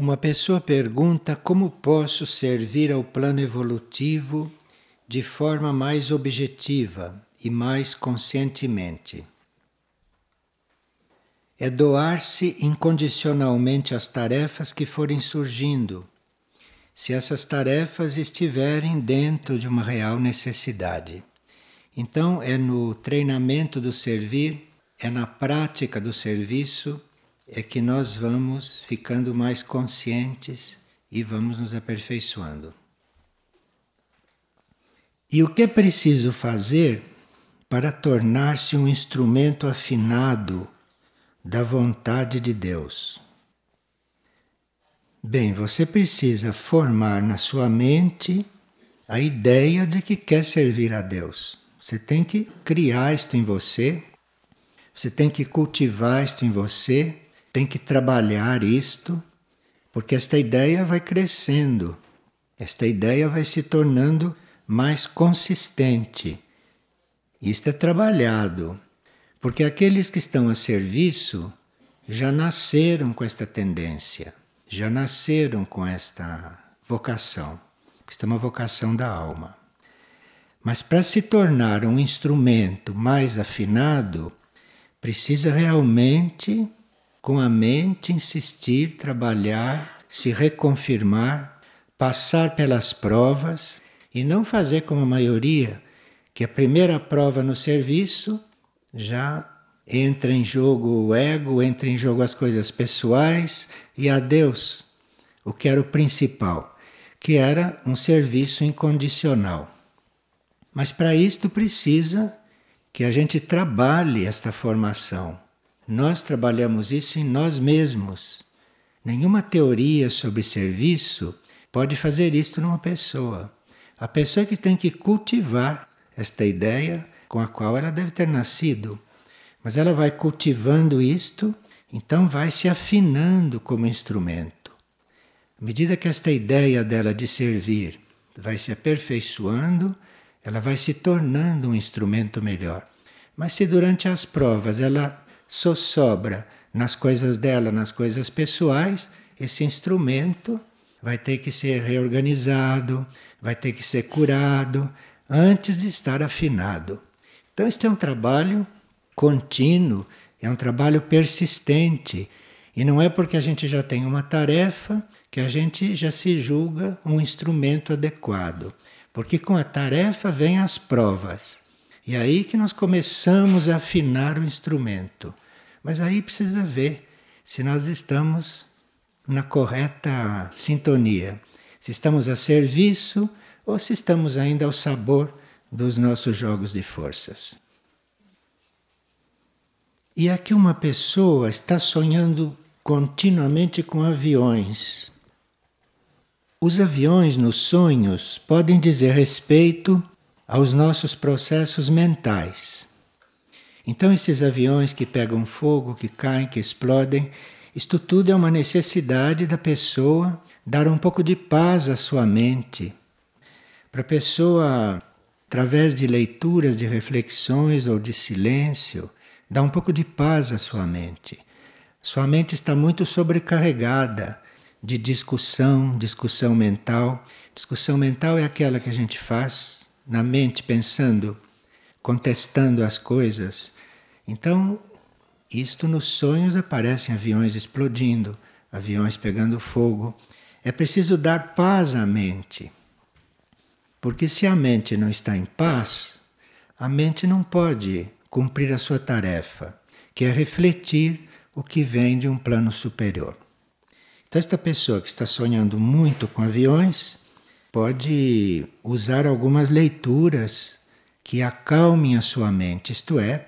Uma pessoa pergunta como posso servir ao plano evolutivo de forma mais objetiva e mais conscientemente. É doar-se incondicionalmente às tarefas que forem surgindo, se essas tarefas estiverem dentro de uma real necessidade. Então, é no treinamento do servir, é na prática do serviço é que nós vamos ficando mais conscientes e vamos nos aperfeiçoando. E o que é preciso fazer para tornar-se um instrumento afinado da vontade de Deus? Bem, você precisa formar na sua mente a ideia de que quer servir a Deus. Você tem que criar isto em você, você tem que cultivar isto em você tem que trabalhar isto, porque esta ideia vai crescendo, esta ideia vai se tornando mais consistente. Isto é trabalhado, porque aqueles que estão a serviço já nasceram com esta tendência, já nasceram com esta vocação. Isto é uma vocação da alma. Mas para se tornar um instrumento mais afinado, precisa realmente com a mente insistir, trabalhar, se reconfirmar, passar pelas provas e não fazer como a maioria, que a primeira prova no serviço já entra em jogo o ego, entra em jogo as coisas pessoais e a Deus, o que era o principal, que era um serviço incondicional. Mas para isto precisa que a gente trabalhe esta formação nós trabalhamos isso em nós mesmos. Nenhuma teoria sobre serviço pode fazer isto numa pessoa. A pessoa que tem que cultivar esta ideia com a qual ela deve ter nascido. Mas ela vai cultivando isto, então vai se afinando como instrumento. À medida que esta ideia dela de servir vai se aperfeiçoando, ela vai se tornando um instrumento melhor. Mas se durante as provas ela só sobra nas coisas dela, nas coisas pessoais, esse instrumento vai ter que ser reorganizado, vai ter que ser curado antes de estar afinado. Então, este é um trabalho contínuo, é um trabalho persistente. E não é porque a gente já tem uma tarefa que a gente já se julga um instrumento adequado. Porque com a tarefa vem as provas. E é aí que nós começamos a afinar o instrumento. Mas aí precisa ver se nós estamos na correta sintonia, se estamos a serviço ou se estamos ainda ao sabor dos nossos jogos de forças. E aqui uma pessoa está sonhando continuamente com aviões. Os aviões nos sonhos podem dizer respeito aos nossos processos mentais. Então, esses aviões que pegam fogo, que caem, que explodem, isto tudo é uma necessidade da pessoa dar um pouco de paz à sua mente. Para a pessoa, através de leituras, de reflexões ou de silêncio, dar um pouco de paz à sua mente. Sua mente está muito sobrecarregada de discussão, discussão mental. Discussão mental é aquela que a gente faz na mente pensando contestando as coisas. Então, isto nos sonhos aparecem aviões explodindo, aviões pegando fogo. É preciso dar paz à mente. Porque se a mente não está em paz, a mente não pode cumprir a sua tarefa, que é refletir o que vem de um plano superior. Então, esta pessoa que está sonhando muito com aviões pode usar algumas leituras que acalmem a sua mente, isto é,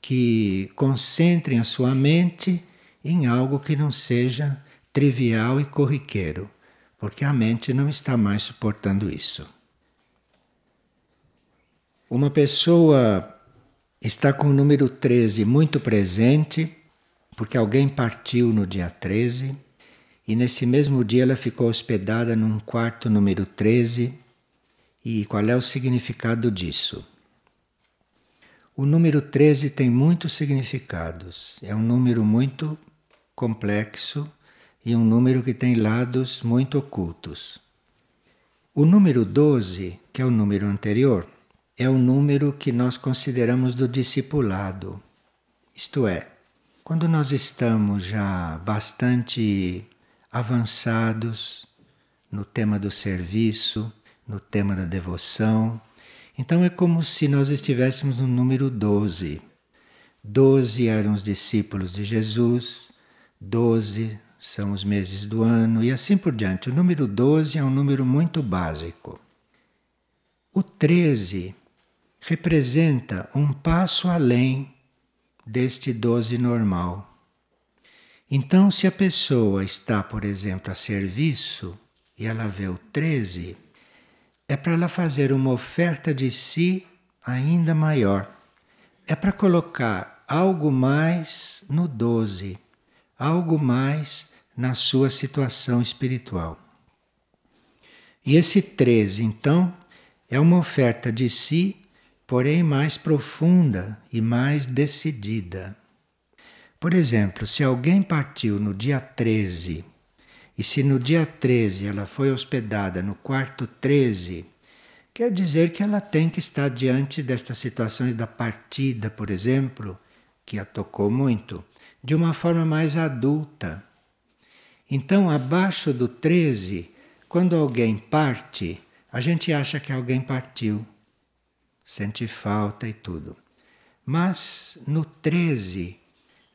que concentrem a sua mente em algo que não seja trivial e corriqueiro, porque a mente não está mais suportando isso. Uma pessoa está com o número 13 muito presente, porque alguém partiu no dia 13, e nesse mesmo dia ela ficou hospedada num quarto número 13. E qual é o significado disso? O número 13 tem muitos significados. É um número muito complexo e um número que tem lados muito ocultos. O número 12, que é o número anterior, é o número que nós consideramos do discipulado. Isto é, quando nós estamos já bastante avançados no tema do serviço, no tema da devoção, então é como se nós estivéssemos no número 12. Doze eram os discípulos de Jesus, doze são os meses do ano e assim por diante. O número 12 é um número muito básico. O 13 representa um passo além deste 12 normal. Então, se a pessoa está, por exemplo, a serviço e ela vê o 13, é para ela fazer uma oferta de si ainda maior. É para colocar algo mais no 12, algo mais na sua situação espiritual. E esse 13, então, é uma oferta de si porém mais profunda e mais decidida. Por exemplo, se alguém partiu no dia 13 e se no dia 13 ela foi hospedada no quarto 13, quer dizer que ela tem que estar diante destas situações da partida, por exemplo, que a tocou muito, de uma forma mais adulta. Então, abaixo do 13, quando alguém parte, a gente acha que alguém partiu sente falta e tudo. Mas no 13,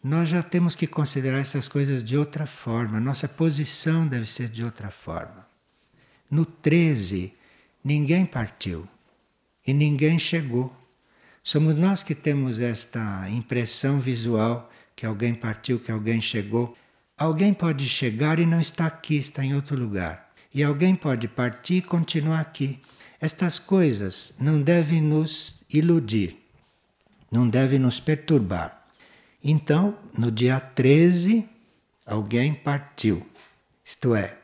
nós já temos que considerar essas coisas de outra forma, nossa posição deve ser de outra forma. No 13, ninguém partiu e ninguém chegou. Somos nós que temos esta impressão visual que alguém partiu, que alguém chegou. Alguém pode chegar e não está aqui, está em outro lugar. E alguém pode partir e continuar aqui. Estas coisas não devem nos iludir, não devem nos perturbar. Então, no dia 13, alguém partiu. Isto é,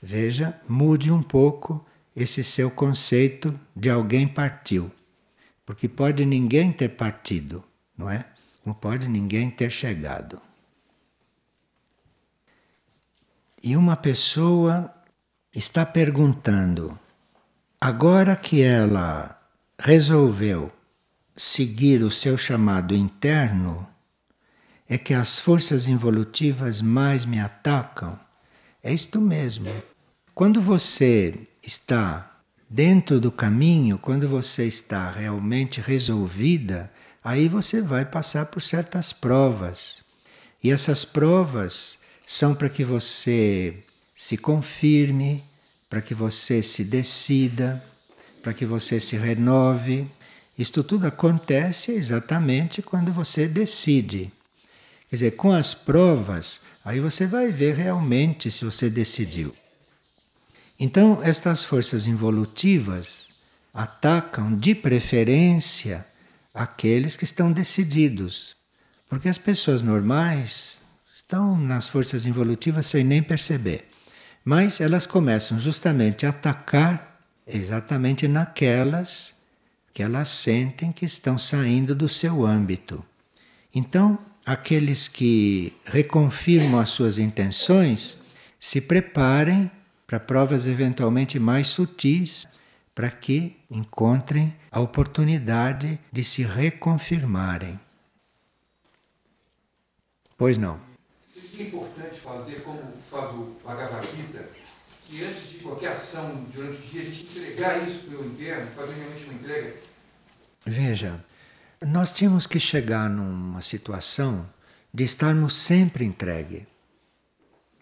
veja, mude um pouco esse seu conceito de alguém partiu. Porque pode ninguém ter partido, não é? Não pode ninguém ter chegado. E uma pessoa está perguntando: Agora que ela resolveu seguir o seu chamado interno, é que as forças involutivas mais me atacam. É isto mesmo. Quando você está dentro do caminho, quando você está realmente resolvida, aí você vai passar por certas provas. E essas provas são para que você se confirme, para que você se decida, para que você se renove. Isto tudo acontece exatamente quando você decide. Quer dizer, com as provas, aí você vai ver realmente se você decidiu. Então, estas forças involutivas atacam de preferência aqueles que estão decididos. Porque as pessoas normais estão nas forças involutivas sem nem perceber. Mas elas começam justamente a atacar exatamente naquelas que elas sentem que estão saindo do seu âmbito. Então, aqueles que reconfirmam as suas intenções se preparem para provas eventualmente mais sutis, para que encontrem a oportunidade de se reconfirmarem. Pois não que é importante fazer, como faz o Bhagavad que antes de qualquer ação durante o dia, a gente entregar isso para o interno, fazer realmente uma entrega? Veja, nós tínhamos que chegar numa situação de estarmos sempre entregue.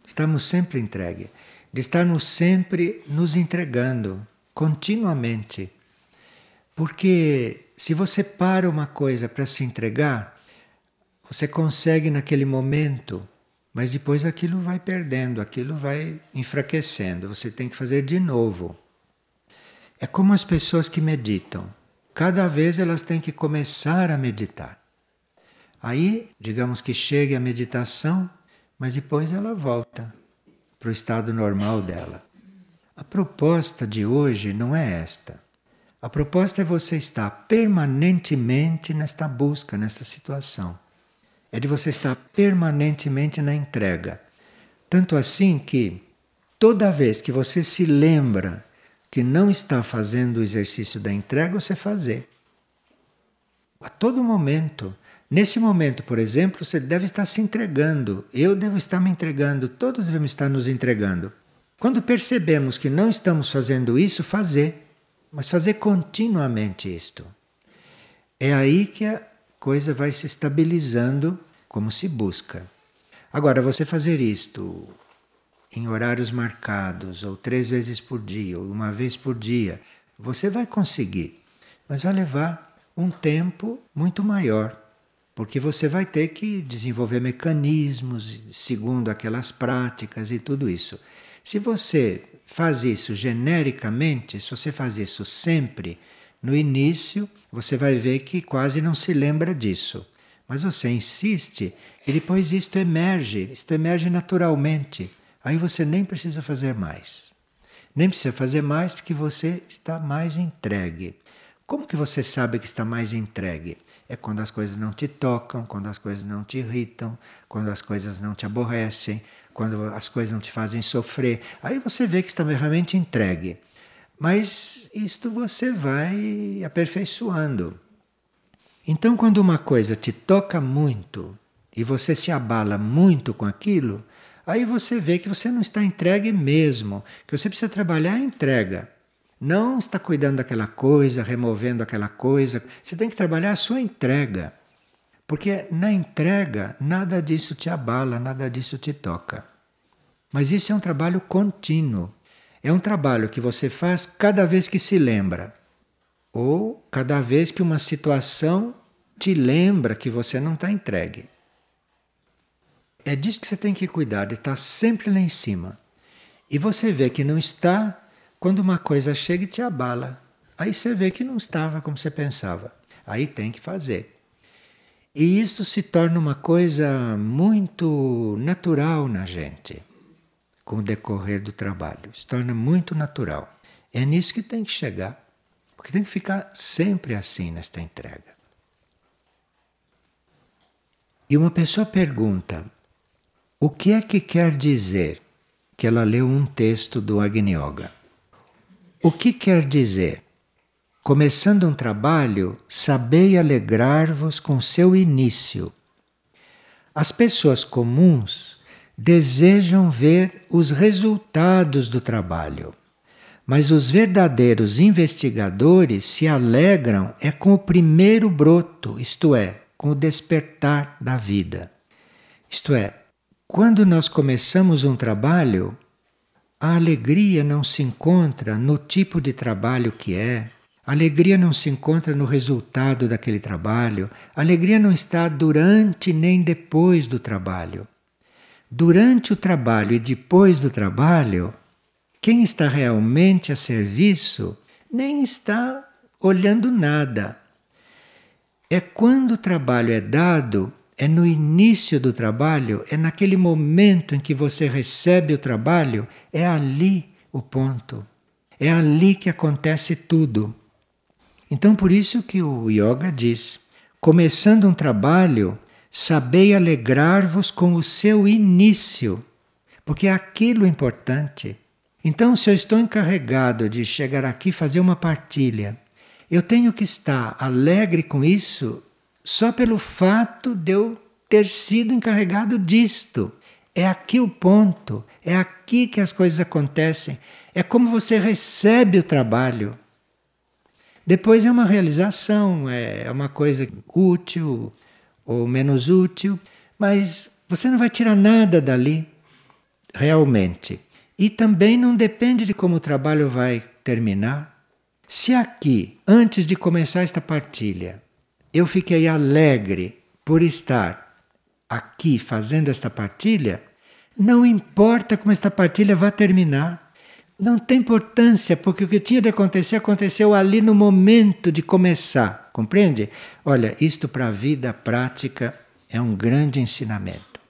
Estamos sempre entregue. De estarmos sempre nos entregando, continuamente. Porque se você para uma coisa para se entregar, você consegue naquele momento mas depois aquilo vai perdendo, aquilo vai enfraquecendo. Você tem que fazer de novo. É como as pessoas que meditam. Cada vez elas têm que começar a meditar. Aí, digamos que chegue a meditação, mas depois ela volta para o estado normal dela. A proposta de hoje não é esta. A proposta é você estar permanentemente nesta busca, nesta situação é de você estar permanentemente na entrega. Tanto assim que toda vez que você se lembra que não está fazendo o exercício da entrega, você fazer. A todo momento. Nesse momento, por exemplo, você deve estar se entregando. Eu devo estar me entregando. Todos devemos estar nos entregando. Quando percebemos que não estamos fazendo isso, fazer. Mas fazer continuamente isto. É aí que a coisa vai se estabilizando como se busca. Agora, você fazer isto em horários marcados, ou três vezes por dia, ou uma vez por dia, você vai conseguir, mas vai levar um tempo muito maior, porque você vai ter que desenvolver mecanismos segundo aquelas práticas e tudo isso. Se você faz isso genericamente, se você faz isso sempre, no início você vai ver que quase não se lembra disso. Mas você insiste e depois isto emerge, isto emerge naturalmente. Aí você nem precisa fazer mais. Nem precisa fazer mais porque você está mais entregue. Como que você sabe que está mais entregue? É quando as coisas não te tocam, quando as coisas não te irritam, quando as coisas não te aborrecem, quando as coisas não te fazem sofrer. Aí você vê que está realmente entregue. Mas isto você vai aperfeiçoando. Então, quando uma coisa te toca muito e você se abala muito com aquilo, aí você vê que você não está entregue mesmo, que você precisa trabalhar a entrega. Não está cuidando daquela coisa, removendo aquela coisa. Você tem que trabalhar a sua entrega. Porque na entrega nada disso te abala, nada disso te toca. Mas isso é um trabalho contínuo. É um trabalho que você faz cada vez que se lembra ou cada vez que uma situação te lembra que você não está entregue. É disso que você tem que cuidar, de estar sempre lá em cima. E você vê que não está quando uma coisa chega e te abala. Aí você vê que não estava como você pensava. Aí tem que fazer. E isto se torna uma coisa muito natural na gente, com o decorrer do trabalho. Se torna muito natural. É nisso que tem que chegar. Porque tem que ficar sempre assim nesta entrega. E uma pessoa pergunta: o que é que quer dizer que ela leu um texto do Agni Yoga? O que quer dizer? Começando um trabalho, sabei alegrar-vos com seu início. As pessoas comuns desejam ver os resultados do trabalho mas os verdadeiros investigadores se alegram é com o primeiro broto, isto é, com o despertar da vida. Isto é, quando nós começamos um trabalho, a alegria não se encontra no tipo de trabalho que é, a alegria não se encontra no resultado daquele trabalho, a alegria não está durante nem depois do trabalho. Durante o trabalho e depois do trabalho, quem está realmente a serviço nem está olhando nada. É quando o trabalho é dado, é no início do trabalho, é naquele momento em que você recebe o trabalho, é ali o ponto. É ali que acontece tudo. Então, por isso que o yoga diz: começando um trabalho, sabei alegrar-vos com o seu início, porque é aquilo importante. Então, se eu estou encarregado de chegar aqui fazer uma partilha, eu tenho que estar alegre com isso só pelo fato de eu ter sido encarregado disto. É aqui o ponto, é aqui que as coisas acontecem, é como você recebe o trabalho. Depois é uma realização, é uma coisa útil ou menos útil, mas você não vai tirar nada dali, realmente. E também não depende de como o trabalho vai terminar. Se aqui, antes de começar esta partilha, eu fiquei alegre por estar aqui fazendo esta partilha, não importa como esta partilha vai terminar. Não tem importância, porque o que tinha de acontecer aconteceu ali no momento de começar. Compreende? Olha, isto para a vida prática é um grande ensinamento.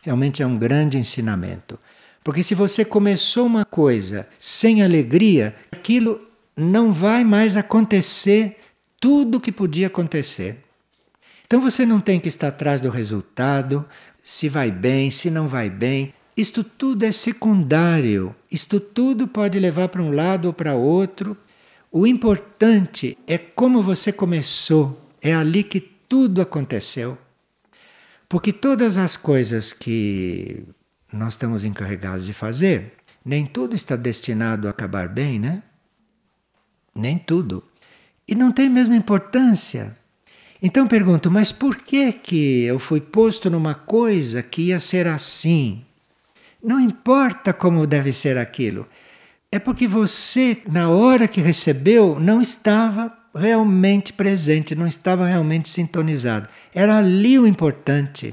Realmente é um grande ensinamento. Porque se você começou uma coisa sem alegria, aquilo não vai mais acontecer tudo o que podia acontecer. Então você não tem que estar atrás do resultado, se vai bem, se não vai bem. Isto tudo é secundário, isto tudo pode levar para um lado ou para outro. O importante é como você começou, é ali que tudo aconteceu. Porque todas as coisas que nós estamos encarregados de fazer, nem tudo está destinado a acabar bem, né? Nem tudo. E não tem mesma importância. Então pergunto, mas por que que eu fui posto numa coisa que ia ser assim? Não importa como deve ser aquilo. É porque você, na hora que recebeu, não estava realmente presente, não estava realmente sintonizado. Era ali o importante.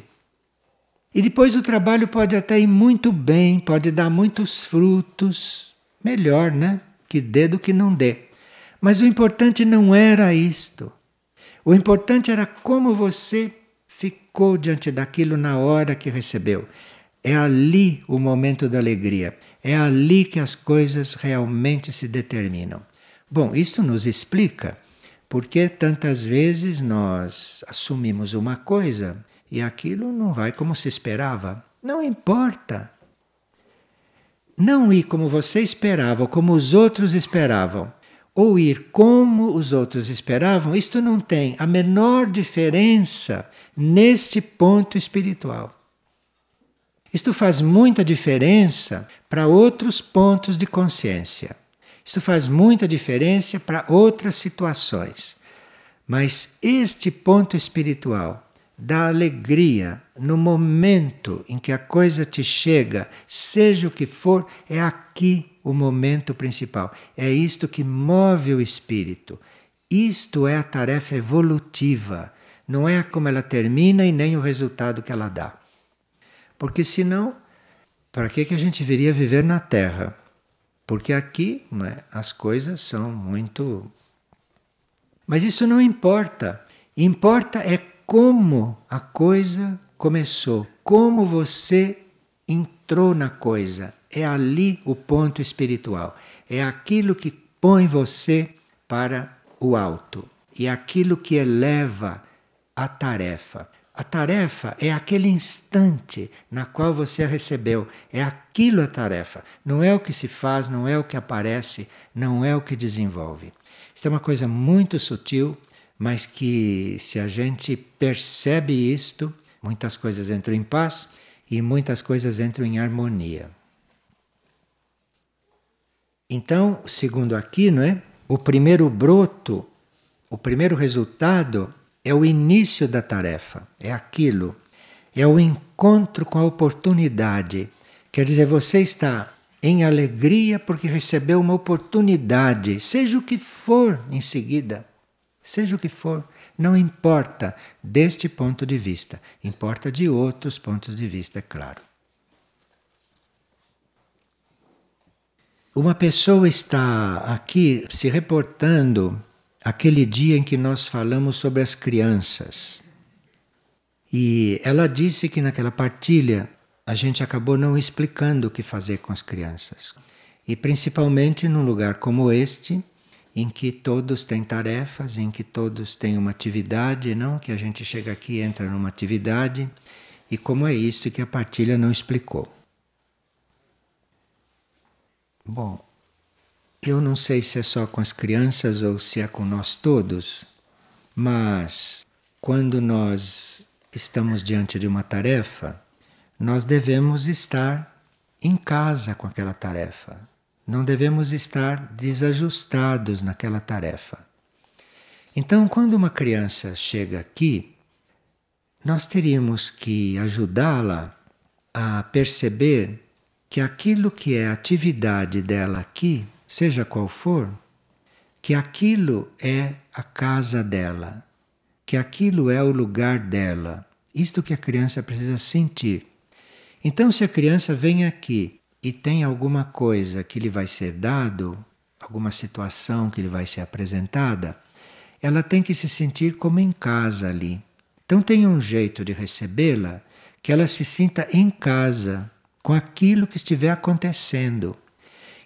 E depois o trabalho pode até ir muito bem, pode dar muitos frutos. Melhor, né? Que dê do que não dê. Mas o importante não era isto. O importante era como você ficou diante daquilo na hora que recebeu. É ali o momento da alegria. É ali que as coisas realmente se determinam. Bom, isto nos explica porque tantas vezes nós assumimos uma coisa e aquilo não vai como se esperava. Não importa. Não ir como você esperava ou como os outros esperavam, ou ir como os outros esperavam, isto não tem a menor diferença neste ponto espiritual. Isto faz muita diferença para outros pontos de consciência. Isto faz muita diferença para outras situações. Mas este ponto espiritual da alegria no momento em que a coisa te chega, seja o que for, é aqui o momento principal. É isto que move o espírito. Isto é a tarefa evolutiva. Não é como ela termina e nem o resultado que ela dá. Porque senão, para que, que a gente viria viver na Terra? Porque aqui né, as coisas são muito. Mas isso não importa. Importa é como a coisa começou, como você entrou na coisa. É ali o ponto espiritual. É aquilo que põe você para o alto. E aquilo que eleva a tarefa. A tarefa é aquele instante na qual você a recebeu. É aquilo a tarefa. Não é o que se faz, não é o que aparece, não é o que desenvolve. Isso é uma coisa muito sutil, mas que se a gente percebe isto, muitas coisas entram em paz e muitas coisas entram em harmonia. Então, segundo aqui, não é? O primeiro broto, o primeiro resultado é o início da tarefa, é aquilo, é o encontro com a oportunidade. Quer dizer, você está em alegria porque recebeu uma oportunidade, seja o que for em seguida, seja o que for, não importa deste ponto de vista, importa de outros pontos de vista, é claro. Uma pessoa está aqui se reportando aquele dia em que nós falamos sobre as crianças. E ela disse que naquela partilha a gente acabou não explicando o que fazer com as crianças. E principalmente num lugar como este, em que todos têm tarefas, em que todos têm uma atividade, não que a gente chega aqui e entra numa atividade, e como é isso que a partilha não explicou. Bom, eu não sei se é só com as crianças ou se é com nós todos, mas quando nós estamos diante de uma tarefa, nós devemos estar em casa com aquela tarefa. Não devemos estar desajustados naquela tarefa. Então, quando uma criança chega aqui, nós teríamos que ajudá-la a perceber que aquilo que é atividade dela aqui seja qual for, que aquilo é a casa dela, que aquilo é o lugar dela. Isto que a criança precisa sentir. Então, se a criança vem aqui e tem alguma coisa que lhe vai ser dado, alguma situação que lhe vai ser apresentada, ela tem que se sentir como em casa ali. Então, tem um jeito de recebê-la que ela se sinta em casa com aquilo que estiver acontecendo.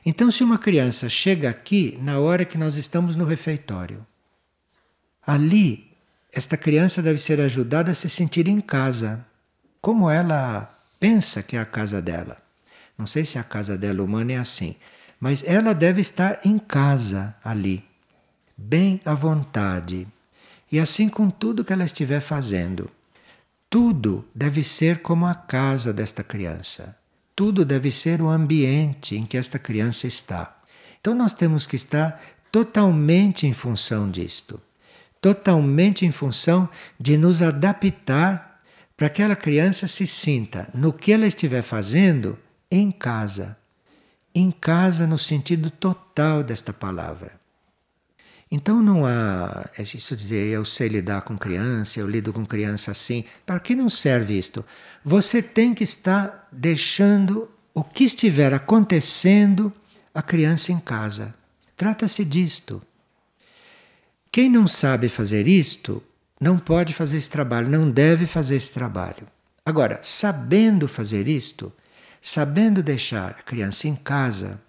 Então, se uma criança chega aqui na hora que nós estamos no refeitório, ali, esta criança deve ser ajudada a se sentir em casa, como ela pensa que é a casa dela. Não sei se a casa dela humana é assim, mas ela deve estar em casa ali, bem à vontade. E assim com tudo que ela estiver fazendo. Tudo deve ser como a casa desta criança. Tudo deve ser o ambiente em que esta criança está. Então nós temos que estar totalmente em função disto. Totalmente em função de nos adaptar para que aquela criança se sinta no que ela estiver fazendo em casa. Em casa no sentido total desta palavra. Então não há, é isso dizer, eu sei lidar com criança, eu lido com criança assim. Para que não serve isto? Você tem que estar deixando o que estiver acontecendo a criança em casa. Trata-se disto. Quem não sabe fazer isto, não pode fazer esse trabalho, não deve fazer esse trabalho. Agora, sabendo fazer isto, sabendo deixar a criança em casa,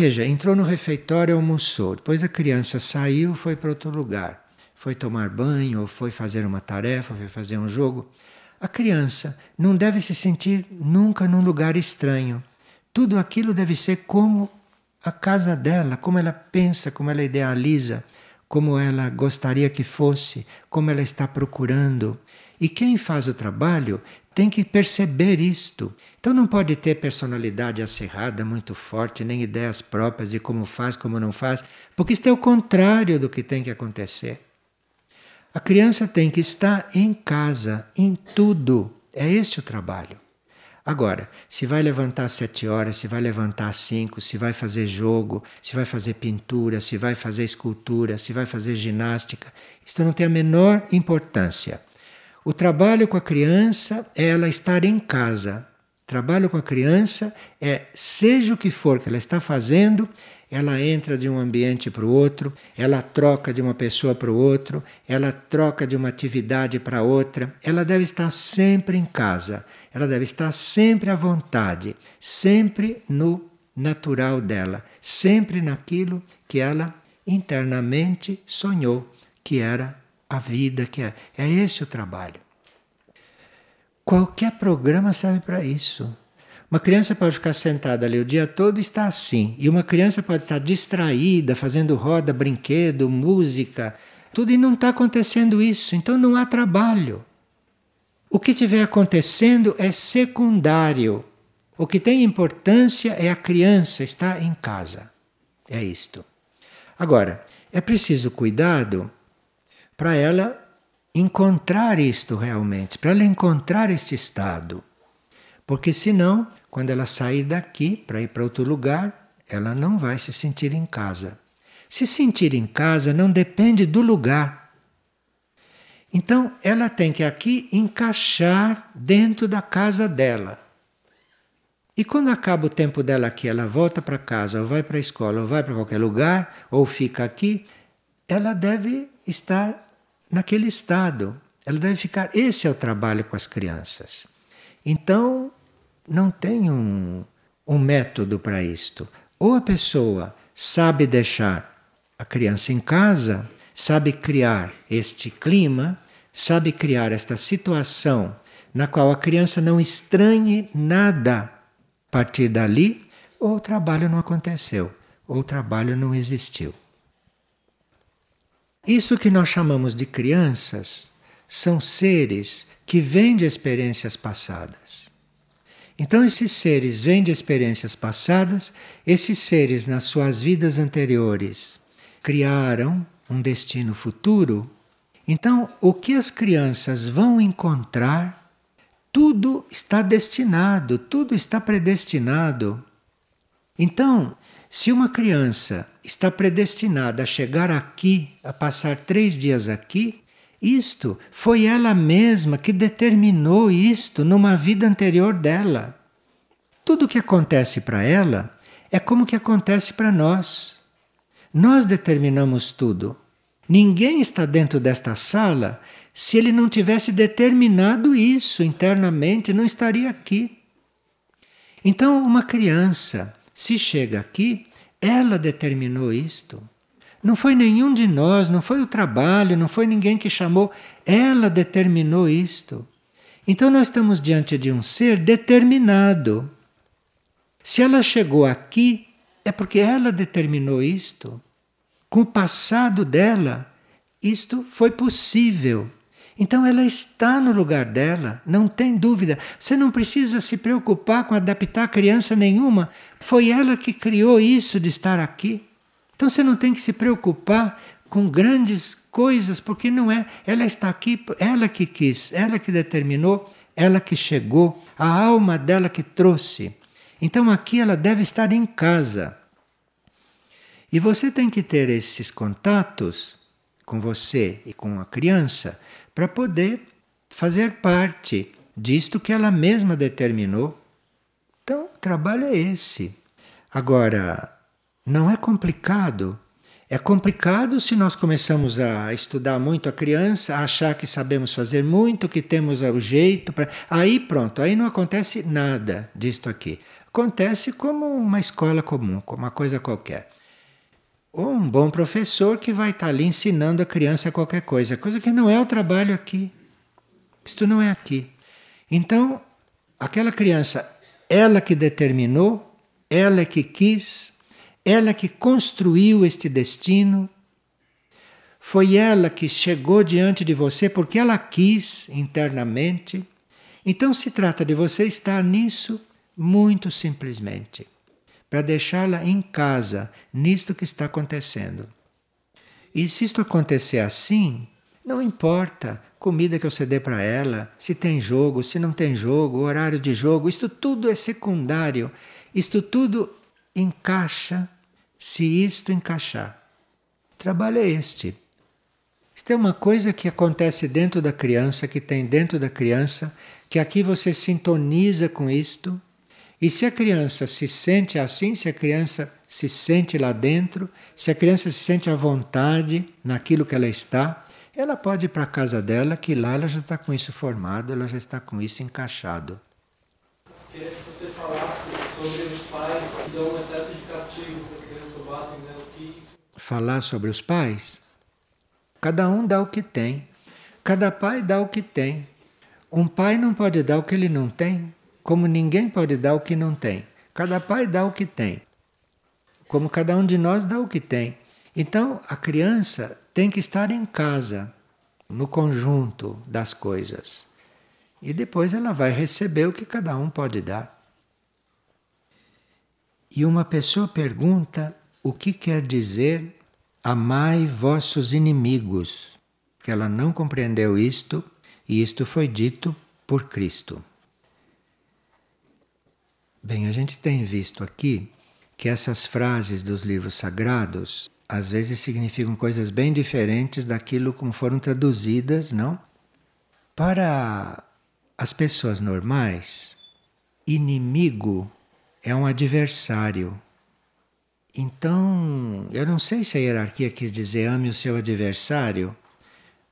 Veja, entrou no refeitório, almoçou, depois a criança saiu, foi para outro lugar, foi tomar banho, ou foi fazer uma tarefa, foi fazer um jogo. A criança não deve se sentir nunca num lugar estranho. Tudo aquilo deve ser como a casa dela, como ela pensa, como ela idealiza, como ela gostaria que fosse, como ela está procurando. E quem faz o trabalho tem que perceber isto. Então não pode ter personalidade acirrada, muito forte, nem ideias próprias de como faz, como não faz, porque isto é o contrário do que tem que acontecer. A criança tem que estar em casa, em tudo. É esse o trabalho. Agora, se vai levantar sete horas, se vai levantar cinco, se vai fazer jogo, se vai fazer pintura, se vai fazer escultura, se vai fazer ginástica, isto não tem a menor importância. O trabalho com a criança é ela estar em casa. Trabalho com a criança é, seja o que for que ela está fazendo, ela entra de um ambiente para o outro, ela troca de uma pessoa para o outro, ela troca de uma atividade para outra. Ela deve estar sempre em casa, ela deve estar sempre à vontade, sempre no natural dela, sempre naquilo que ela internamente sonhou que era a vida que é. É esse o trabalho. Qualquer programa serve para isso. Uma criança pode ficar sentada ali o dia todo e está assim. E uma criança pode estar distraída, fazendo roda, brinquedo, música, tudo, e não está acontecendo isso. Então não há trabalho. O que estiver acontecendo é secundário. O que tem importância é a criança estar em casa. É isto. Agora, é preciso cuidado para ela encontrar isto realmente, para ela encontrar este estado. Porque senão, quando ela sair daqui para ir para outro lugar, ela não vai se sentir em casa. Se sentir em casa não depende do lugar. Então, ela tem que aqui encaixar dentro da casa dela. E quando acaba o tempo dela aqui, ela volta para casa, ou vai para a escola, ou vai para qualquer lugar, ou fica aqui, ela deve estar naquele estado. Ela deve ficar. Esse é o trabalho com as crianças. Então, não tem um, um método para isto. Ou a pessoa sabe deixar a criança em casa, sabe criar este clima, sabe criar esta situação na qual a criança não estranhe nada a partir dali, ou o trabalho não aconteceu, ou o trabalho não existiu. Isso que nós chamamos de crianças são seres que vêm de experiências passadas. Então, esses seres vêm de experiências passadas, esses seres, nas suas vidas anteriores, criaram um destino futuro. Então, o que as crianças vão encontrar, tudo está destinado, tudo está predestinado. Então, se uma criança está predestinada a chegar aqui, a passar três dias aqui, isto foi ela mesma que determinou isto numa vida anterior dela. Tudo o que acontece para ela é como que acontece para nós. Nós determinamos tudo. Ninguém está dentro desta sala se ele não tivesse determinado isso internamente, não estaria aqui. Então, uma criança se chega aqui, ela determinou isto. Não foi nenhum de nós, não foi o trabalho, não foi ninguém que chamou, ela determinou isto. Então nós estamos diante de um ser determinado. Se ela chegou aqui, é porque ela determinou isto. Com o passado dela, isto foi possível. Então ela está no lugar dela, não tem dúvida. Você não precisa se preocupar com adaptar a criança nenhuma. Foi ela que criou isso de estar aqui. Então você não tem que se preocupar com grandes coisas, porque não é. Ela está aqui, ela que quis, ela que determinou, ela que chegou, a alma dela que trouxe. Então aqui ela deve estar em casa. E você tem que ter esses contatos com você e com a criança para poder fazer parte disto que ela mesma determinou. Então, o trabalho é esse. Agora, não é complicado. É complicado se nós começamos a estudar muito a criança, a achar que sabemos fazer muito, que temos o jeito para. Aí pronto, aí não acontece nada disto aqui. Acontece como uma escola comum, como uma coisa qualquer. Ou um bom professor que vai estar ali ensinando a criança qualquer coisa, coisa que não é o trabalho aqui. Isto não é aqui. Então, aquela criança, ela que determinou, ela que quis, ela que construiu este destino, foi ela que chegou diante de você porque ela quis internamente. Então se trata de você estar nisso muito simplesmente para deixá-la em casa, nisto que está acontecendo. E se isto acontecer assim, não importa comida que você dê para ela, se tem jogo, se não tem jogo, horário de jogo, isto tudo é secundário. Isto tudo encaixa se isto encaixar. Trabalho é este. Isto é uma coisa que acontece dentro da criança, que tem dentro da criança, que aqui você sintoniza com isto e se a criança se sente assim, se a criança se sente lá dentro, se a criança se sente à vontade naquilo que ela está, ela pode ir para a casa dela, que lá ela já está com isso formado, ela já está com isso encaixado. Queria que você falasse sobre os pais que dão um excesso de castigo para a criança, batem nela. Falar sobre os pais? Cada um dá o que tem. Cada pai dá o que tem. Um pai não pode dar o que ele não tem. Como ninguém pode dar o que não tem. Cada pai dá o que tem. Como cada um de nós dá o que tem. Então, a criança tem que estar em casa, no conjunto das coisas. E depois ela vai receber o que cada um pode dar. E uma pessoa pergunta o que quer dizer amai vossos inimigos, que ela não compreendeu isto, e isto foi dito por Cristo. Bem, a gente tem visto aqui que essas frases dos livros sagrados às vezes significam coisas bem diferentes daquilo como foram traduzidas, não? Para as pessoas normais, inimigo é um adversário. Então, eu não sei se a hierarquia quis dizer ame o seu adversário,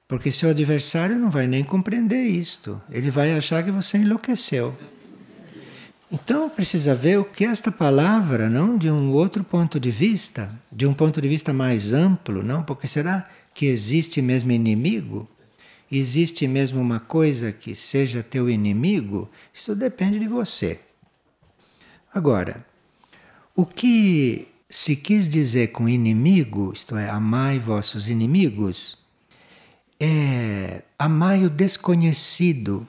porque seu adversário não vai nem compreender isto. Ele vai achar que você enlouqueceu. Então precisa ver o que esta palavra, não de um outro ponto de vista, de um ponto de vista mais amplo, não? Porque será que existe mesmo inimigo? Existe mesmo uma coisa que seja teu inimigo? Isso depende de você. Agora, o que se quis dizer com inimigo, isto é, amai vossos inimigos, é amai o desconhecido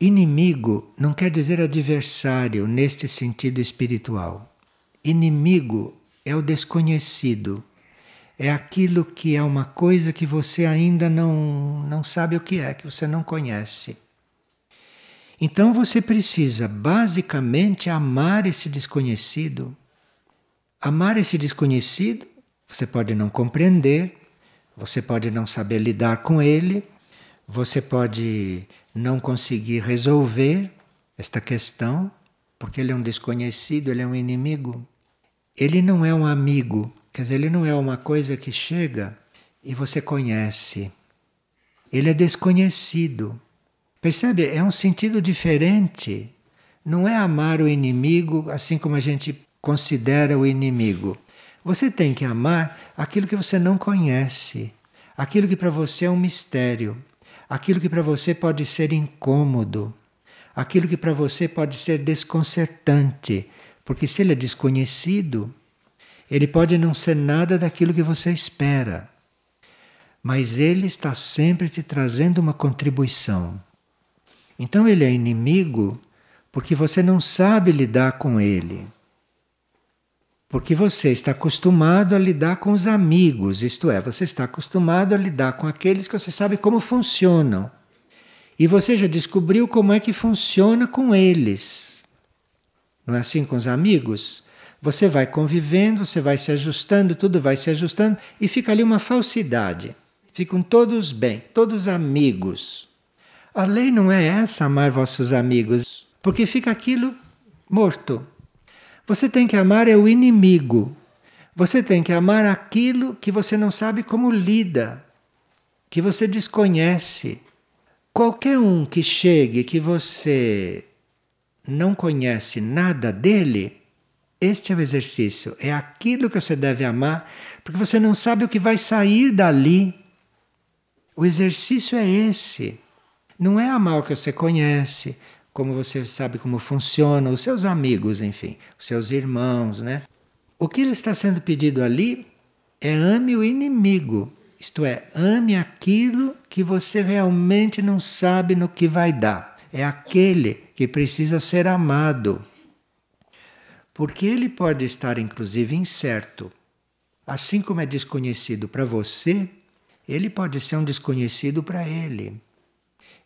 Inimigo não quer dizer adversário neste sentido espiritual. Inimigo é o desconhecido. É aquilo que é uma coisa que você ainda não, não sabe o que é, que você não conhece. Então você precisa basicamente amar esse desconhecido. Amar esse desconhecido, você pode não compreender, você pode não saber lidar com ele, você pode não conseguir resolver esta questão, porque ele é um desconhecido, ele é um inimigo. Ele não é um amigo, quer dizer, ele não é uma coisa que chega e você conhece. Ele é desconhecido. Percebe? É um sentido diferente. Não é amar o inimigo assim como a gente considera o inimigo. Você tem que amar aquilo que você não conhece, aquilo que para você é um mistério aquilo que para você pode ser incômodo, aquilo que para você pode ser desconcertante, Porque se ele é desconhecido, ele pode não ser nada daquilo que você espera. Mas ele está sempre te trazendo uma contribuição. Então ele é inimigo porque você não sabe lidar com ele. Porque você está acostumado a lidar com os amigos, isto é, você está acostumado a lidar com aqueles que você sabe como funcionam. E você já descobriu como é que funciona com eles. Não é assim com os amigos? Você vai convivendo, você vai se ajustando, tudo vai se ajustando e fica ali uma falsidade. Ficam todos bem, todos amigos. A lei não é essa, amar vossos amigos, porque fica aquilo morto. Você tem que amar é o inimigo. Você tem que amar aquilo que você não sabe como lida, que você desconhece. Qualquer um que chegue que você não conhece nada dele, este é o exercício. É aquilo que você deve amar, porque você não sabe o que vai sair dali. O exercício é esse. Não é amar o que você conhece, como você sabe como funciona, os seus amigos, enfim, os seus irmãos, né? O que ele está sendo pedido ali é ame o inimigo, isto é, ame aquilo que você realmente não sabe no que vai dar. É aquele que precisa ser amado. Porque ele pode estar, inclusive, incerto. Assim como é desconhecido para você, ele pode ser um desconhecido para ele.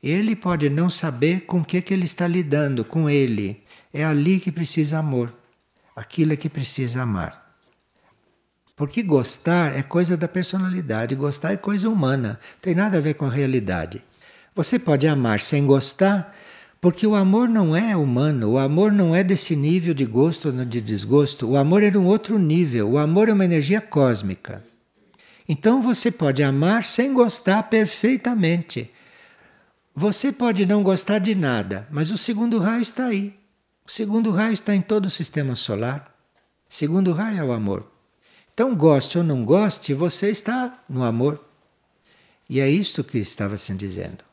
Ele pode não saber com o que, que ele está lidando com ele. É ali que precisa amor. Aquilo é que precisa amar. Porque gostar é coisa da personalidade, gostar é coisa humana, tem nada a ver com a realidade. Você pode amar sem gostar, porque o amor não é humano, o amor não é desse nível de gosto ou de desgosto, o amor é um outro nível, o amor é uma energia cósmica. Então você pode amar sem gostar perfeitamente. Você pode não gostar de nada, mas o segundo raio está aí. O segundo raio está em todo o sistema solar. O segundo raio é o amor. Então, goste ou não goste, você está no amor. E é isto que estava se dizendo.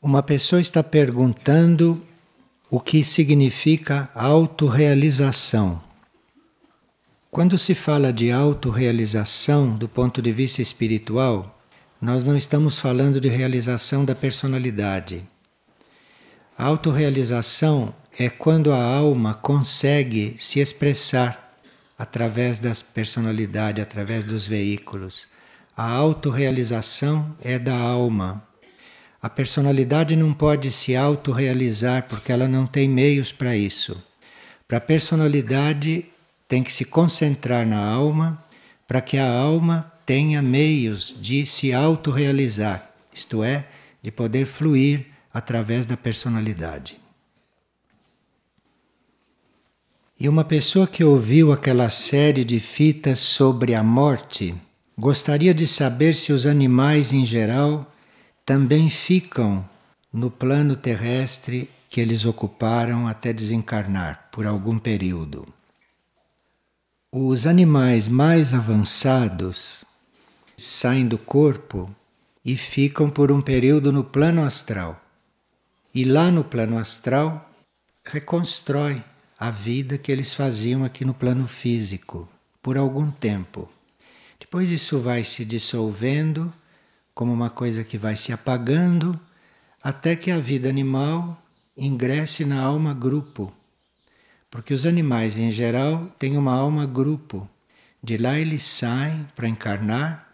Uma pessoa está perguntando o que significa autorrealização. Quando se fala de autorrealização do ponto de vista espiritual, nós não estamos falando de realização da personalidade. A autorrealização é quando a alma consegue se expressar através das personalidades, através dos veículos. A autorrealização é da alma. A personalidade não pode se autorrealizar porque ela não tem meios para isso. Para a personalidade tem que se concentrar na alma para que a alma tenha meios de se autorrealizar, isto é, de poder fluir através da personalidade. E uma pessoa que ouviu aquela série de fitas sobre a morte gostaria de saber se os animais em geral também ficam no plano terrestre que eles ocuparam até desencarnar por algum período. Os animais mais avançados saem do corpo e ficam por um período no plano astral. E lá no plano astral reconstrói a vida que eles faziam aqui no plano físico por algum tempo. Depois isso vai se dissolvendo como uma coisa que vai se apagando até que a vida animal ingresse na alma grupo. Porque os animais em geral têm uma alma grupo. De lá eles saem para encarnar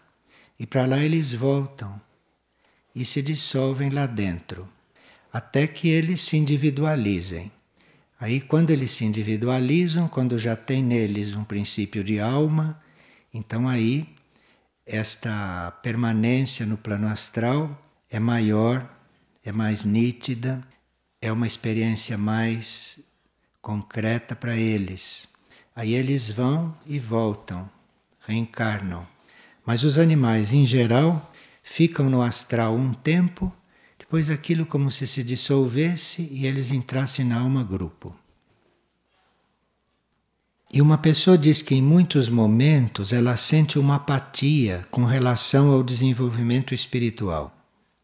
e para lá eles voltam e se dissolvem lá dentro, até que eles se individualizem. Aí, quando eles se individualizam, quando já tem neles um princípio de alma, então aí esta permanência no plano astral é maior, é mais nítida, é uma experiência mais concreta para eles. Aí eles vão e voltam, reencarnam. Mas os animais, em geral, ficam no astral um tempo, depois aquilo como se se dissolvesse e eles entrassem na alma grupo. E uma pessoa diz que em muitos momentos ela sente uma apatia com relação ao desenvolvimento espiritual.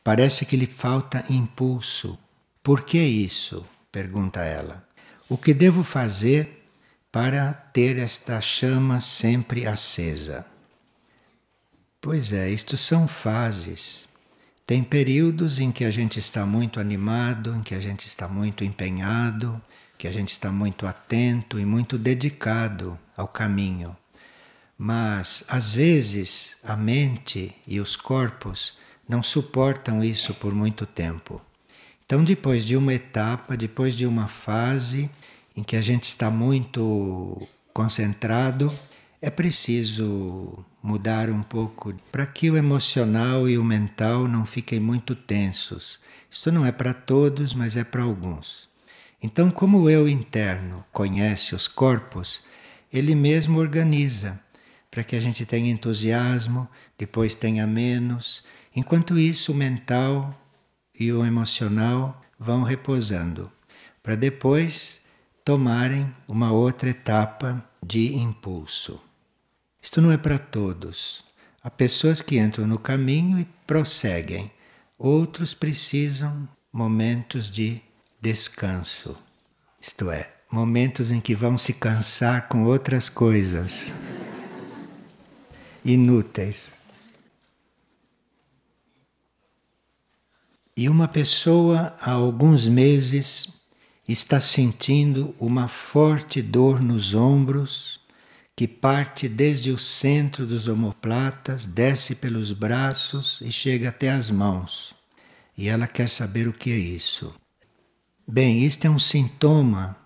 Parece que lhe falta impulso. Por que isso? pergunta ela. O que devo fazer para ter esta chama sempre acesa? Pois é, isto são fases. Tem períodos em que a gente está muito animado, em que a gente está muito empenhado, que a gente está muito atento e muito dedicado ao caminho. Mas às vezes a mente e os corpos não suportam isso por muito tempo. Então, depois de uma etapa, depois de uma fase em que a gente está muito concentrado, é preciso mudar um pouco para que o emocional e o mental não fiquem muito tensos. Isto não é para todos, mas é para alguns. Então, como o eu interno conhece os corpos, ele mesmo organiza para que a gente tenha entusiasmo, depois tenha menos. Enquanto isso, o mental e o emocional vão repousando, para depois tomarem uma outra etapa de impulso. Isto não é para todos. Há pessoas que entram no caminho e prosseguem. Outros precisam momentos de descanso. Isto é, momentos em que vão se cansar com outras coisas inúteis. E uma pessoa há alguns meses está sentindo uma forte dor nos ombros que parte desde o centro dos omoplatas, desce pelos braços e chega até as mãos. E ela quer saber o que é isso. Bem, isto é um sintoma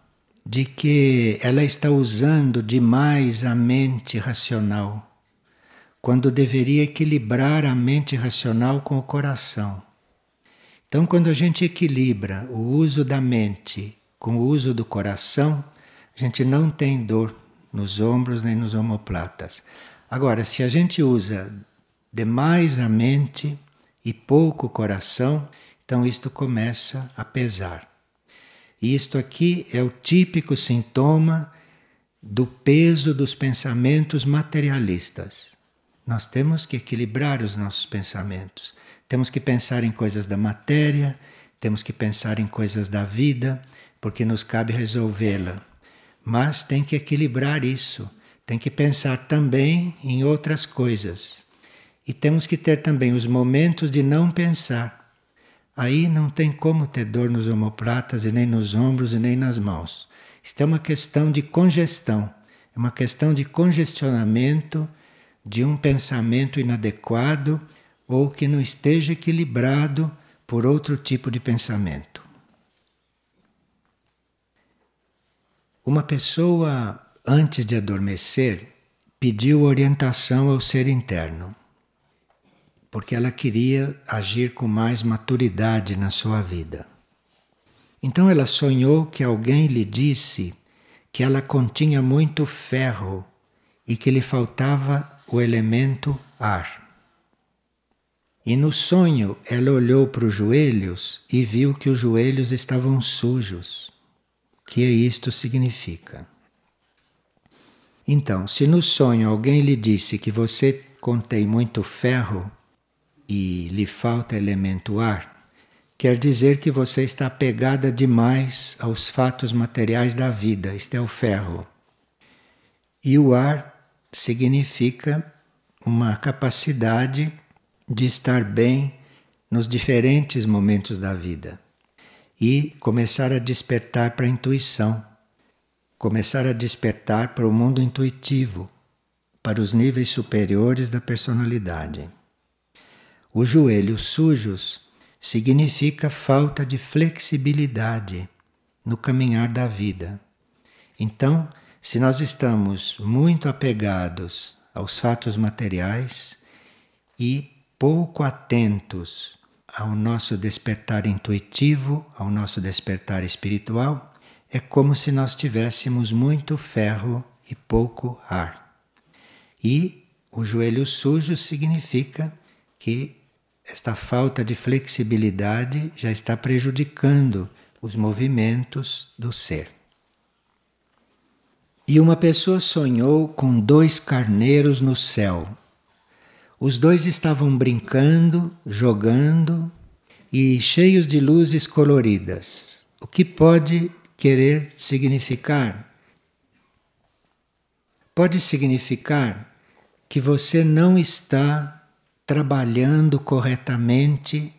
de que ela está usando demais a mente racional, quando deveria equilibrar a mente racional com o coração. Então, quando a gente equilibra o uso da mente com o uso do coração, a gente não tem dor nos ombros nem nos omoplatas. Agora, se a gente usa demais a mente e pouco o coração, então isto começa a pesar. E isto aqui é o típico sintoma do peso dos pensamentos materialistas. Nós temos que equilibrar os nossos pensamentos. Temos que pensar em coisas da matéria, temos que pensar em coisas da vida, porque nos cabe resolvê-la. Mas tem que equilibrar isso, tem que pensar também em outras coisas. E temos que ter também os momentos de não pensar. Aí não tem como ter dor nos omoplatas e nem nos ombros e nem nas mãos. Isto é uma questão de congestão, é uma questão de congestionamento de um pensamento inadequado ou que não esteja equilibrado por outro tipo de pensamento. Uma pessoa, antes de adormecer, pediu orientação ao ser interno, porque ela queria agir com mais maturidade na sua vida. Então ela sonhou que alguém lhe disse que ela continha muito ferro e que lhe faltava o elemento ar. E no sonho ela olhou para os joelhos e viu que os joelhos estavam sujos que isto significa. Então, se no sonho alguém lhe disse que você contém muito ferro e lhe falta elemento ar, quer dizer que você está apegada demais aos fatos materiais da vida, isto é o ferro. E o ar significa uma capacidade de estar bem nos diferentes momentos da vida e começar a despertar para a intuição, começar a despertar para o mundo intuitivo, para os níveis superiores da personalidade. Os joelhos sujos significa falta de flexibilidade no caminhar da vida. Então, se nós estamos muito apegados aos fatos materiais e pouco atentos ao nosso despertar intuitivo, ao nosso despertar espiritual, é como se nós tivéssemos muito ferro e pouco ar. E o joelho sujo significa que esta falta de flexibilidade já está prejudicando os movimentos do ser. E uma pessoa sonhou com dois carneiros no céu, os dois estavam brincando, jogando e cheios de luzes coloridas, o que pode querer significar? Pode significar que você não está trabalhando corretamente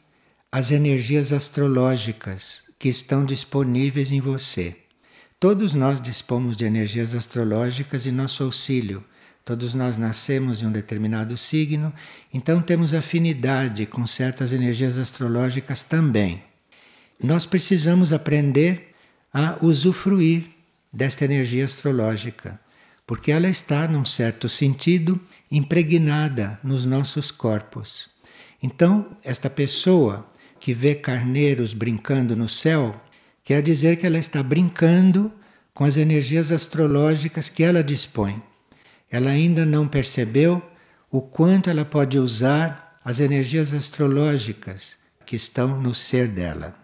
as energias astrológicas que estão disponíveis em você. Todos nós dispomos de energias astrológicas em nosso auxílio. Todos nós nascemos em um determinado signo, então temos afinidade com certas energias astrológicas também. Nós precisamos aprender a usufruir desta energia astrológica, porque ela está, num certo sentido, impregnada nos nossos corpos. Então, esta pessoa que vê carneiros brincando no céu, quer dizer que ela está brincando com as energias astrológicas que ela dispõe. Ela ainda não percebeu o quanto ela pode usar as energias astrológicas que estão no ser dela.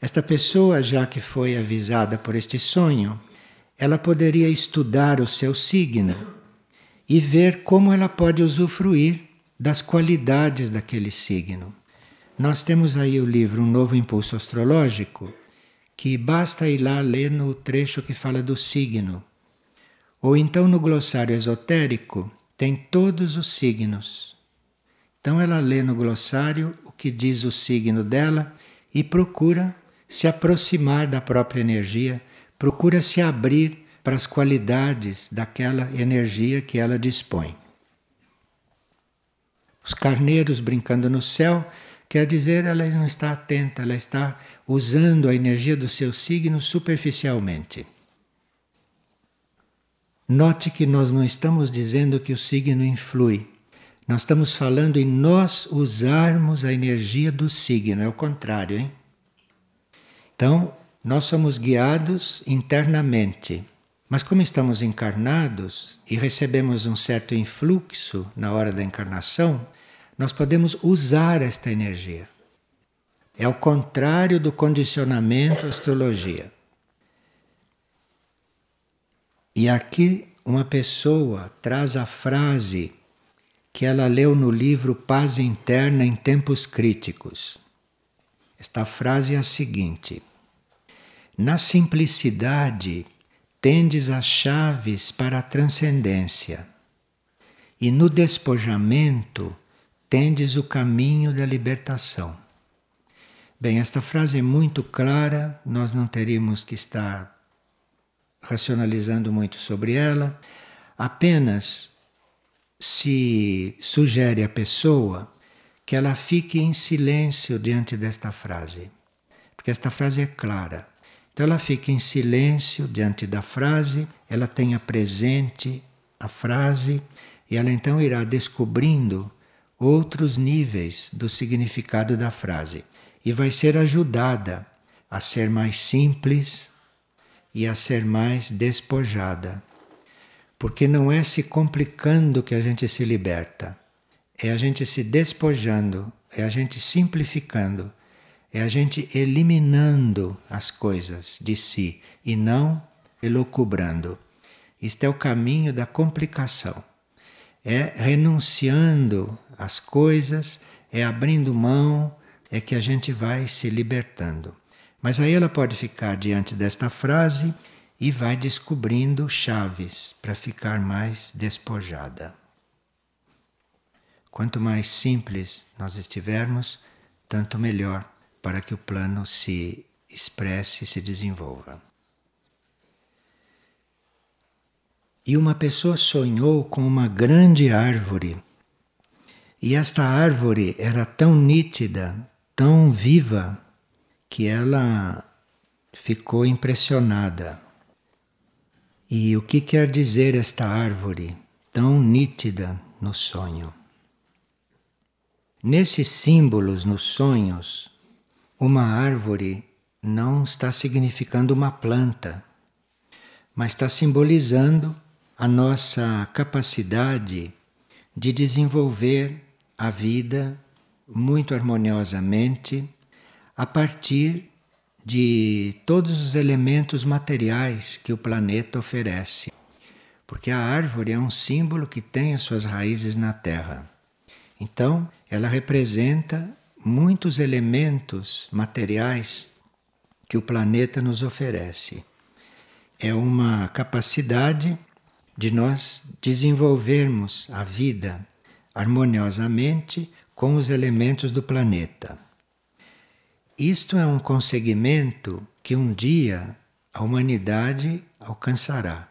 Esta pessoa, já que foi avisada por este sonho, ela poderia estudar o seu signo e ver como ela pode usufruir das qualidades daquele signo. Nós temos aí o livro Um Novo Impulso Astrológico, que basta ir lá ler no trecho que fala do signo. Ou então no glossário esotérico tem todos os signos. Então ela lê no glossário o que diz o signo dela e procura se aproximar da própria energia, procura se abrir para as qualidades daquela energia que ela dispõe. Os carneiros brincando no céu Quer dizer, ela não está atenta, ela está usando a energia do seu signo superficialmente. Note que nós não estamos dizendo que o signo influi. Nós estamos falando em nós usarmos a energia do signo, é o contrário, hein? Então, nós somos guiados internamente. Mas como estamos encarnados e recebemos um certo influxo na hora da encarnação, nós podemos usar esta energia. É o contrário do condicionamento astrologia. E aqui uma pessoa traz a frase que ela leu no livro Paz Interna em Tempos Críticos. Esta frase é a seguinte: Na simplicidade tendes as chaves para a transcendência, e no despojamento tendes o caminho da libertação. Bem, esta frase é muito clara, nós não teríamos que estar racionalizando muito sobre ela, apenas se sugere à pessoa que ela fique em silêncio diante desta frase, porque esta frase é clara. Então ela fica em silêncio diante da frase, ela tenha presente a frase e ela então irá descobrindo outros níveis do significado da frase e vai ser ajudada a ser mais simples e a ser mais despojada. Porque não é se complicando que a gente se liberta, é a gente se despojando, é a gente simplificando, é a gente eliminando as coisas de si e não elocubrando. Isto é o caminho da complicação. É renunciando as coisas, é abrindo mão, é que a gente vai se libertando. Mas aí ela pode ficar diante desta frase e vai descobrindo chaves para ficar mais despojada. Quanto mais simples nós estivermos, tanto melhor para que o plano se expresse e se desenvolva. E uma pessoa sonhou com uma grande árvore e esta árvore era tão nítida, tão viva, que ela ficou impressionada. E o que quer dizer esta árvore tão nítida no sonho? Nesses símbolos nos sonhos, uma árvore não está significando uma planta, mas está simbolizando a nossa capacidade de desenvolver a vida muito harmoniosamente a partir de todos os elementos materiais que o planeta oferece. Porque a árvore é um símbolo que tem as suas raízes na terra. Então, ela representa muitos elementos materiais que o planeta nos oferece. É uma capacidade de nós desenvolvermos a vida harmoniosamente com os elementos do planeta. Isto é um conseguimento que um dia a humanidade alcançará.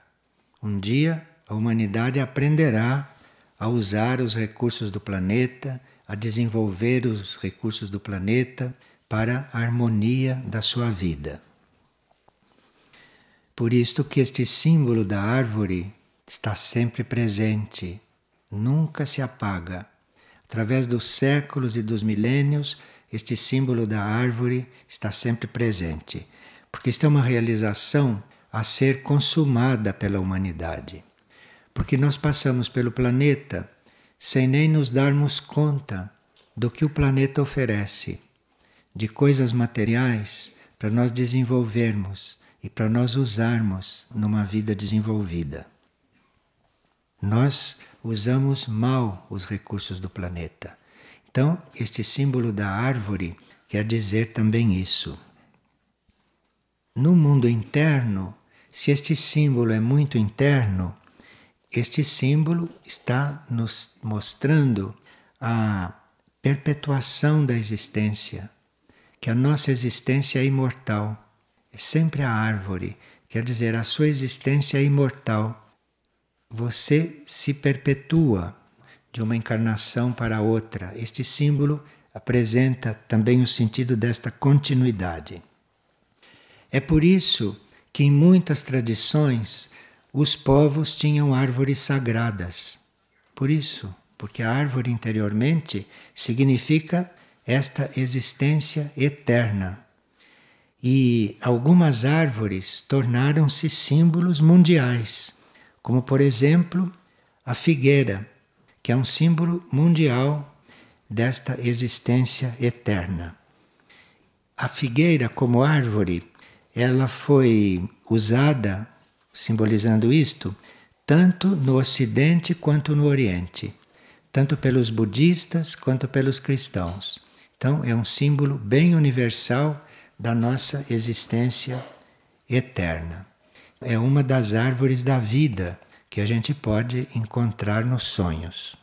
Um dia a humanidade aprenderá a usar os recursos do planeta, a desenvolver os recursos do planeta para a harmonia da sua vida. Por isto que este símbolo da árvore está sempre presente, nunca se apaga. Através dos séculos e dos milênios, este símbolo da árvore está sempre presente, porque isto é uma realização a ser consumada pela humanidade. Porque nós passamos pelo planeta sem nem nos darmos conta do que o planeta oferece, de coisas materiais para nós desenvolvermos e para nós usarmos numa vida desenvolvida. Nós usamos mal os recursos do planeta. Então, este símbolo da árvore quer dizer também isso. No mundo interno, se este símbolo é muito interno, este símbolo está nos mostrando a perpetuação da existência, que a nossa existência é imortal. É sempre a árvore, quer dizer, a sua existência é imortal. Você se perpetua de uma encarnação para outra. Este símbolo apresenta também o sentido desta continuidade. É por isso que em muitas tradições os povos tinham árvores sagradas. Por isso, porque a árvore interiormente significa esta existência eterna. E algumas árvores tornaram-se símbolos mundiais, como por exemplo a figueira, que é um símbolo mundial desta existência eterna. A figueira como árvore, ela foi usada simbolizando isto, tanto no Ocidente quanto no Oriente, tanto pelos budistas quanto pelos cristãos. Então, é um símbolo bem universal da nossa existência eterna. É uma das árvores da vida que a gente pode encontrar nos sonhos.